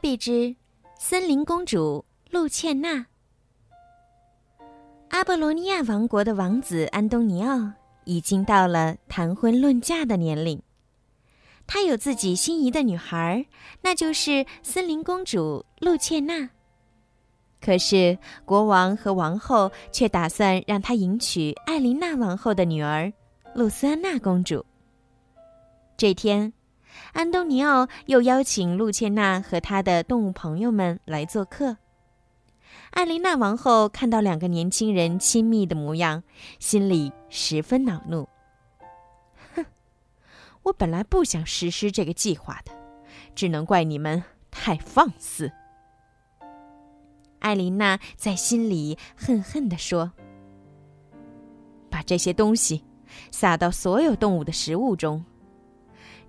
比之森林公主露茜娜。阿波罗尼亚王国的王子安东尼奥已经到了谈婚论嫁的年龄，他有自己心仪的女孩，那就是森林公主露茜娜。可是国王和王后却打算让他迎娶艾琳娜王后的女儿露丝安娜公主。这天。安东尼奥又邀请露茜娜和他的动物朋友们来做客。艾琳娜王后看到两个年轻人亲密的模样，心里十分恼怒。哼，我本来不想实施这个计划的，只能怪你们太放肆。艾琳娜在心里恨恨地说：“把这些东西撒到所有动物的食物中。”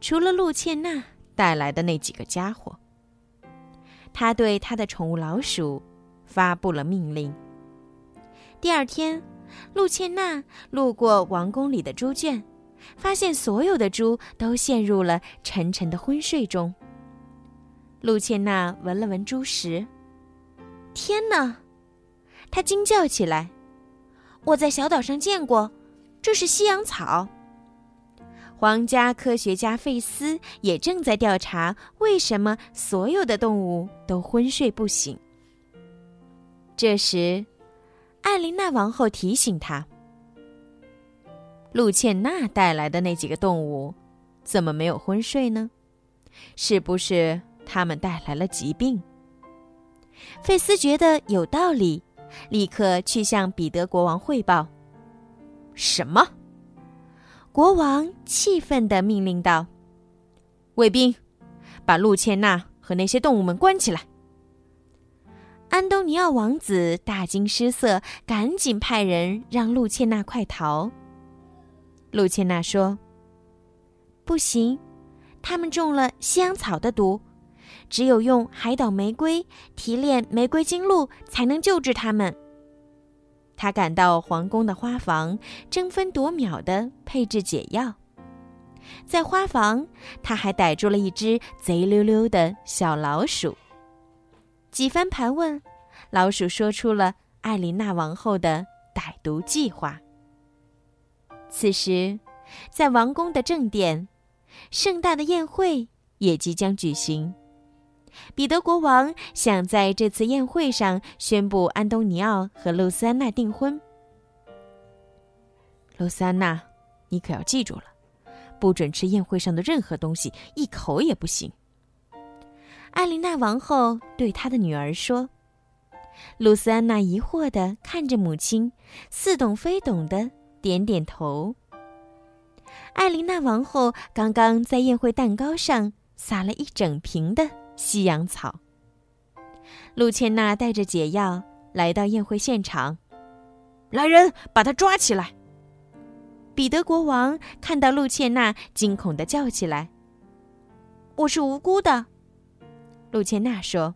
除了露茜娜带来的那几个家伙，他对他的宠物老鼠发布了命令。第二天，露茜娜路过王宫里的猪圈，发现所有的猪都陷入了沉沉的昏睡中。露茜娜闻了闻猪食，天哪！她惊叫起来：“我在小岛上见过，这是西洋草。”皇家科学家费斯也正在调查为什么所有的动物都昏睡不醒。这时，艾琳娜王后提醒他：“露茜娜带来的那几个动物，怎么没有昏睡呢？是不是他们带来了疾病？”费斯觉得有道理，立刻去向彼得国王汇报：“什么？”国王气愤地命令道：“卫兵，把露茜娜和那些动物们关起来。”安东尼奥王子大惊失色，赶紧派人让露茜娜快逃。露茜娜说：“不行，他们中了西洋草的毒，只有用海岛玫瑰提炼玫瑰精露，才能救治他们。”他赶到皇宫的花房，争分夺秒地配置解药。在花房，他还逮住了一只贼溜溜的小老鼠。几番盘问，老鼠说出了艾琳娜王后的歹毒计划。此时，在王宫的正殿，盛大的宴会也即将举行。彼得国王想在这次宴会上宣布安东尼奥和露丝安娜订婚。露丝安娜，你可要记住了，不准吃宴会上的任何东西，一口也不行。艾琳娜王后对她的女儿说。露丝安娜疑惑地看着母亲，似懂非懂的点点头。艾琳娜王后刚刚在宴会蛋糕上撒了一整瓶的。西洋草。露茜娜带着解药来到宴会现场，来人，把他抓起来！彼得国王看到露茜娜，惊恐的叫起来：“我是无辜的。”露茜娜说：“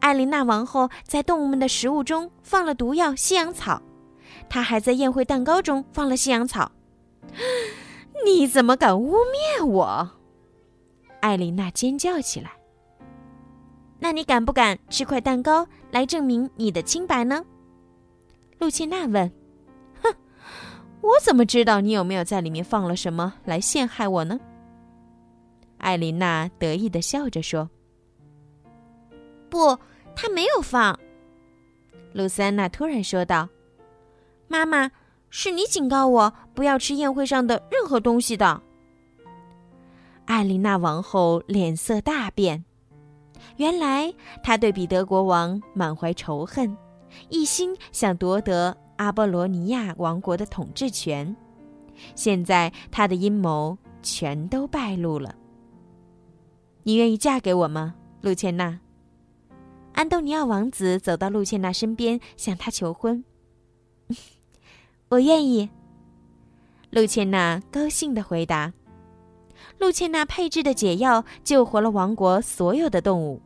艾琳娜王后在动物们的食物中放了毒药西洋草，她还在宴会蛋糕中放了西洋草。你怎么敢污蔑我？”艾琳娜尖叫起来。那你敢不敢吃块蛋糕来证明你的清白呢？露茜娜问。“哼，我怎么知道你有没有在里面放了什么来陷害我呢？”艾琳娜得意的笑着说。“不，他没有放。”露丝安娜突然说道。“妈妈，是你警告我不要吃宴会上的任何东西的。”艾琳娜王后脸色大变。原来他对彼得国王满怀仇恨，一心想夺得阿波罗尼亚王国的统治权。现在他的阴谋全都败露了。你愿意嫁给我吗，露茜娜？安东尼奥王子走到露茜娜身边，向她求婚。我愿意。露茜娜高兴地回答。露茜娜配制的解药救活了王国所有的动物，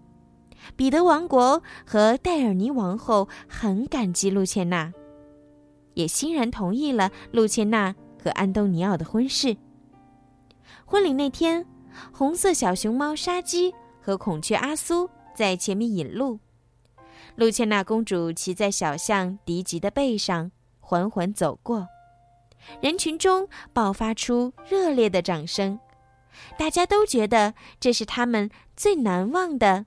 彼得王国和戴尔尼王后很感激露茜娜，也欣然同意了露茜娜和安东尼奥的婚事。婚礼那天，红色小熊猫沙基和孔雀阿苏在前面引路。露茜娜公主骑在小象迪吉的背上，缓缓走过。人群中爆发出热烈的掌声，大家都觉得这是他们最难忘的